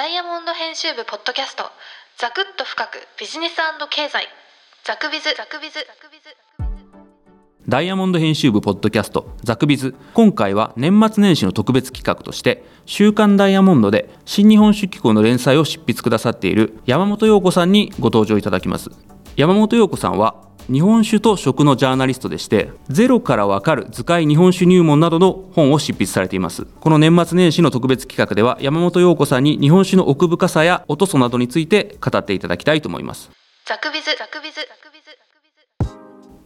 ダイヤモンド編集部ポッドキャストザクッと深くビジネス経済。ザクビズ。ザクビズ。ザクビズ。ダイヤモンド編集部ポッドキャストザクビズ。今回は年末年始の特別企画として週刊ダイヤモンドで新日本酒機構の連載を執筆くださっている山本陽子さんにご登場いただきます。山本陽子さんは日本酒と食のジャーナリストでしてゼロからわかる図解日本酒入門などの本を執筆されています。この年末年始の特別企画では山本陽子さんに日本酒の奥深さやおとそなどについて語っていただきたいと思います。ザクビズ。ザクビズ。ザクビズ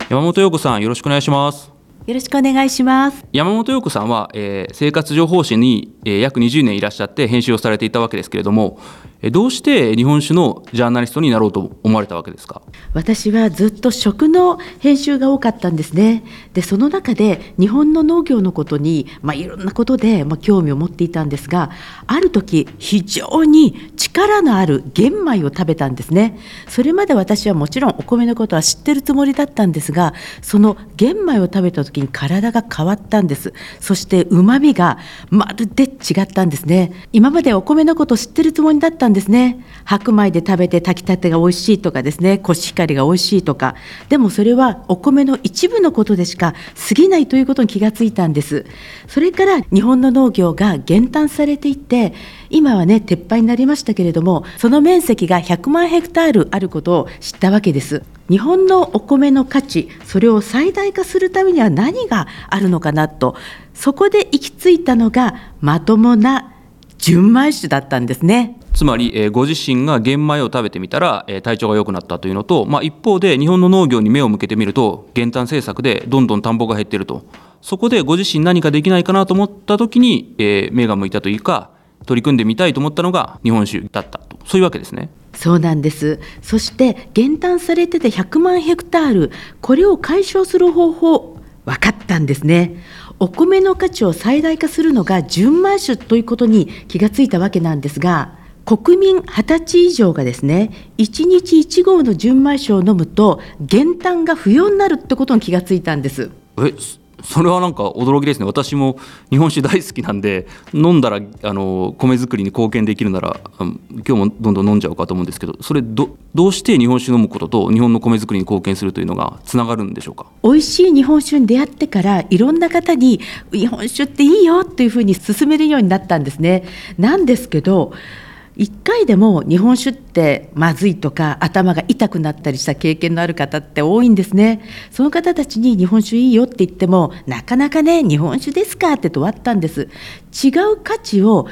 山本陽子さんよろしくお願いします。よろしくお願いします。山本陽子さんは、えー生活情報誌に、えー約20年いらっしゃって編集をされていたわけですけれども、えーどうして日本酒のジャーナリストになろうと思われたわけですか？私はずっと食の編集が多かったんですね。で、その中で日本の農業のことに、まあ、いろんなことで、まあ、興味を持っていたんですが、ある時、非常に力のある玄米を食べたんですね。それまで私はもちろんお米のことは知ってるつもりだったんですが、その玄米を食べた時に体が変わったんです。そして旨味がまるで違ったんですね。今までお米のこと知ってるつもりだったんですね。白米で食べて炊きたてが美味しいとかですね、コシヒカリが美味しいとか。でもそれはお米の一部のことでしか過ぎないということに気がついたんです。それから日本の農業が減反されていって、今はね、撤廃になりましたけれども、その面積が100万ヘクタールあることを知ったわけです。日本のお米の価値、それを最大化するためには何があるのかなと、そこで行き着いたのがまともな純米酒だったんですね。つまり、えーご自身が玄米を食べてみたら、えー体調が良くなったというのと、まあ、一方で日本の農業に目を向けてみると減反政策でどんどん田んぼが減っているとそこでご自身何かできないかなと思った時に、えー目が向いたというか取り組んでみたいと思ったのが日本酒だったとそういうわけですね。そうなんです。そして減反されてて100万ヘクタール、これを解消する方法、分かったんですね。お米の価値を最大化するのが純米酒ということに気がついたわけなんですが、国民20歳以上がですね、1日1合の純米酒を飲むと減反が不要になるってことに気がついたんです。えそれはなんか驚きですね私も日本酒大好きなんで飲んだらあの米作りに貢献できるなら今日もどんどん飲んじゃおうかと思うんですけどそれどどうして日本酒飲むことと日本の米作りに貢献するというのがつながるんでしょうか？美味しい日本酒に出会ってからいろんな方に日本酒っていいよっていうふうに勧めるようになったんですね。なんですけど一回でも日本酒ってまずいとか頭が痛くなったりした経験のある方って多いんですね。その方たちに日本酒いいよって言ってもなかなかね日本酒ですかってとわったんです。違う価値を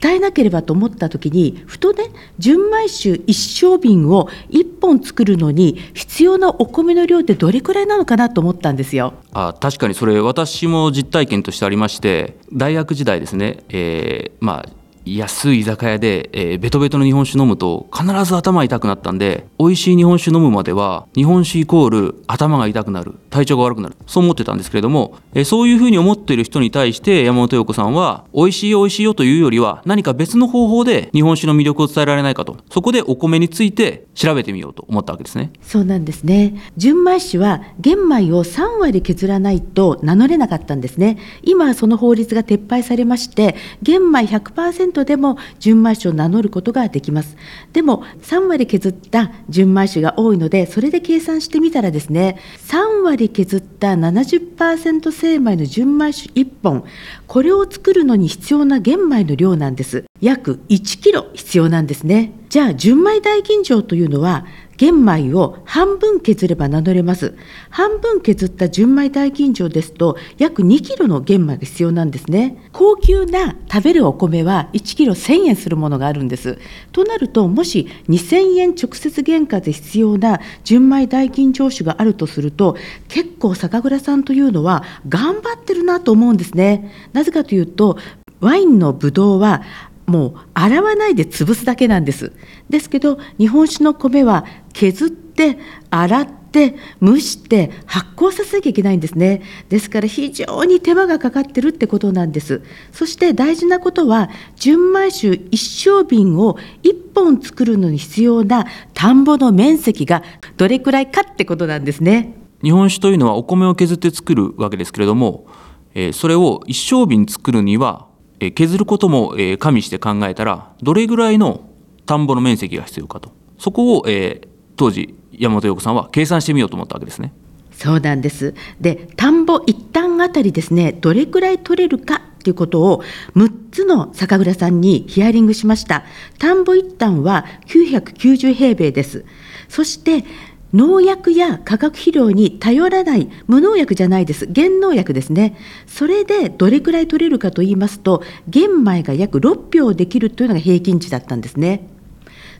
伝えなければと思った時にふとね純米酒一升瓶を1本作るのに必要なお米の量ってどれくらいなのかなと思ったんですよ。あ確かにそれ私も実体験としてありまして大学時代ですね、えーまあ安い居酒屋で、えーベトベトの日本酒飲むと必ず頭痛くなったんで美味しい日本酒飲むまでは日本酒イコール頭が痛くなる体調が悪くなるそう思ってたんですけれども、えーそういうふうに思っている人に対して山本陽子さんは美味しい美味しいよというよりは何か別の方法で日本酒の魅力を伝えられないかとそこでお米について調べてみようと思ったわけですね。そうなんですね。純米酒は玄米を3割削らないと名乗れなかったんですね。今その法律が撤廃されまして、玄米100%でも純米酒を名乗ることができます。でも3割削った純米酒が多いので、それで計算してみたらですね、3割削った70%精米の純米酒1本、これを作るのに必要な玄米の量なんです。約1キロ必要なんですね。じゃあ純米大吟醸というのは玄米を半分削れば名乗れます。半分削った純米大吟醸ですと約2キロの玄米が必要なんですね。高級な食べるお米は1キロ1000円するものがあるんです。となるともし2000円直接原価で必要な純米大吟醸酒があるとすると結構酒蔵さんというのは頑張ってるなと思うんですね。なぜかというとワインのブドウはもう洗わないで潰すだけなんです。ですけど日本酒の米は削って洗って蒸して発酵させなきゃいけないんですね。ですから非常に手間がかかってるってことなんです。そして大事なことは純米酒一升瓶を1本作るのに必要な田んぼの面積がどれくらいかってことなんですね。日本酒というのはお米を削って作るわけですけれども、えーそれを一升瓶作るには、えー削ることも、えー加味して考えたらどれぐらいの田んぼの面積が必要かとそこを、えー当時山本陽子さんは計算してみようと思ったわけですね。そうなんです。で、田んぼ一旦あたりですね、どれくらい取れるかということを6つの酒蔵さんにヒアリングしました。田んぼ一旦は990平米です。そして農薬や化学肥料に頼らない無農薬じゃないです減農薬ですねそれでどれくらい取れるかと言いますと玄米が約6票できるというのが平均値だったんですね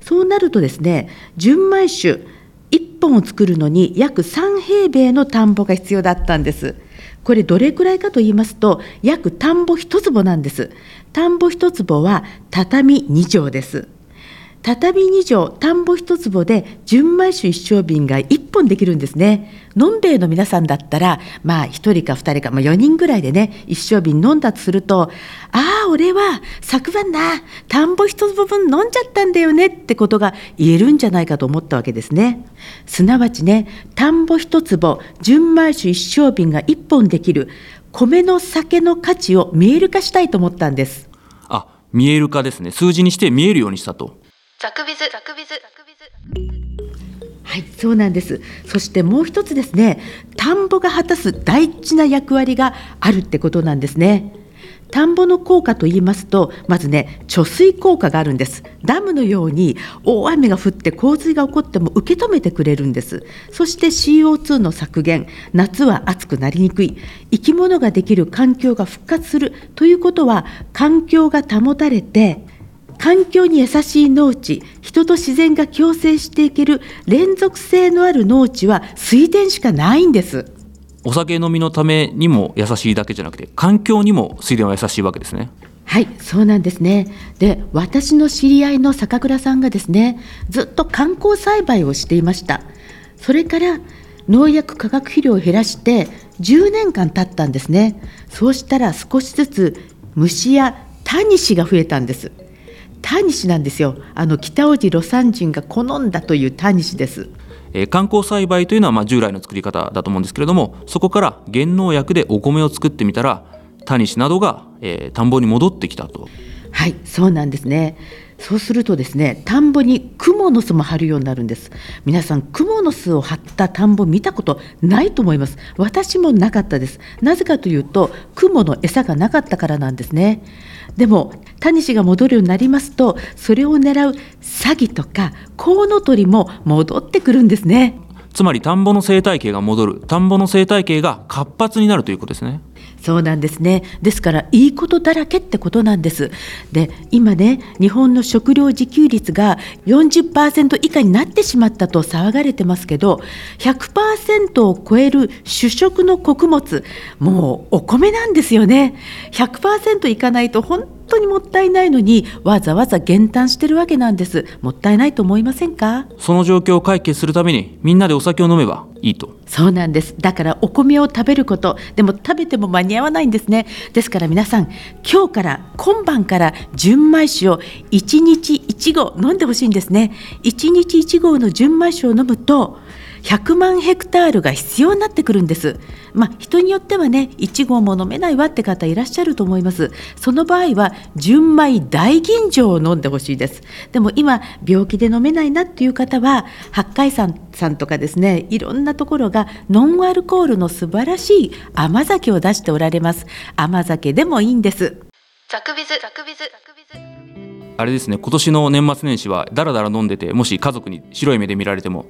そうなるとですね純米酒1本を作るのに約3平米の田んぼが必要だったんです。これどれくらいかと言いますと約田んぼ1坪なんです。田んぼ1坪は畳2畳です。畳2畳、田んぼ1坪で純米酒一升瓶が1本できるんですね。のんべえの皆さんだったら、まあ1人か2人か、まあ、4人ぐらいでね、一升瓶飲んだとすると、ああ、俺は昨晩な、田んぼ1坪分飲んじゃったんだよねってことが言えるんじゃないかと思ったわけですね。すなわちね、田んぼ1坪、純米酒一升瓶が1本できる、米の酒の価値を見える化したいと思ったんです。あ見える化ですね数字にして見えるようにしたと。ザクビズザクビズザクビズはい、そうなんです。そしてもう一つですね、田んぼが果たす大事な役割があるってことなんですね。田んぼの効果と言いますと、まずね、貯水効果があるんです。ダムのように大雨が降って洪水が起こっても受け止めてくれるんです。そして CO2 の削減、夏は暑くなりにくい、生き物ができる環境が復活するということは、環境が保たれて、環境に優しい農地人と自然が共生していける連続性のある農地は水田しかないんですお酒飲みのためにも優しいだけじゃなくて環境にも水田は優しいわけですね。はいそうなんですね。で私の知り合いの酒蔵さんがですねずっと観光栽培をしていました。それから農薬化学肥料を減らして10年間経ったんですね。そうしたら少しずつ虫やタニシが増えたんです。タニシなんですよ。あの北大路魯山人が好んだというタニシです。えー観光栽培というのはまあ従来の作り方だと思うんですけれどもそこから原農薬でお米を作ってみたらタニシなどが、えー田んぼに戻ってきたと。はい、そうなんですね。そうするとですね、田んぼにクモの巣も張るようになるんです。皆さん、クモの巣を張った田んぼ見たことないと思います。私もなかったです。なぜかというと、クモの餌がなかったからなんですね。でも、タニシが戻るようになりますと、それを狙うサギとかコウノトリも戻ってくるんですね。つまり田んぼの生態系が戻る田んぼの生態系が活発になるということですね。そうなんですね。ですから、いいことだらけってことなんです。で、今ね、日本の食料自給率が40%以下になってしまったと騒がれてますけど、100%を超える主食の穀物、もうお米なんですよね。100%いかないと本当にもったいないのに、わざわざ減反してるわけなんです。もったいないと思いませんか？その状況を解決するためにみんなでお酒を飲めばいいと。そうなんです。だからお米を食べること、でも食べても間に合わないんですね。ですから皆さん、今日から、今晩から純米酒を1日1合飲んでほしいんですね。1日1合の純米酒を飲むと、100万ヘクタールが必要になってくるんです。まあ人によってはね、1合も飲めないわって方いらっしゃると思います。その場合は純米大吟醸を飲んでほしいです。でも今病気で飲めないなっていう方は八海山さんとかですね、いろんなところがノンアルコールの素晴らしい甘酒を出しておられます。甘酒でもいいんです。ザクビズザクビズザクビズあれですね今年の年末年始はだらだら飲んでてもし家族に白い目で見られても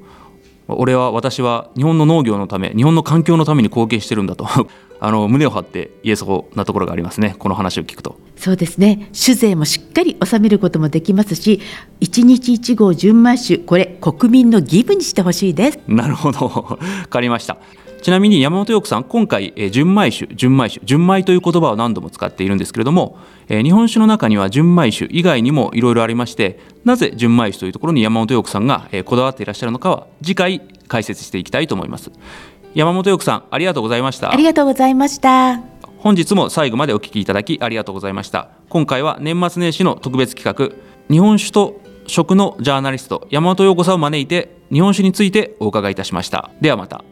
俺は私は日本の農業のため日本の環境のために貢献してるんだと あの胸を張って言えそうなところがありますねこの話を聞くと。そうですね。酒税もしっかり納めることもできますし、1日1合純米酒、これ国民の義務にしてほしいです。なるほど分かりましたちなみに山本陽子さん今回、えー純米酒純米酒純米という言葉を何度も使っているんですけれども、えー日本酒の中には純米酒以外にもいろいろありましてなぜ純米酒というところに山本陽子さんが、えーこだわっていらっしゃるのかは次回解説していきたいと思います。山本陽子さんありがとうございました。ありがとうございました。本日も最後までお聞きいただきありがとうございました。今回は年末年始の特別企画日本酒と食のジャーナリスト山本陽子さんを招いて日本酒についてお伺いいたしました。ではまた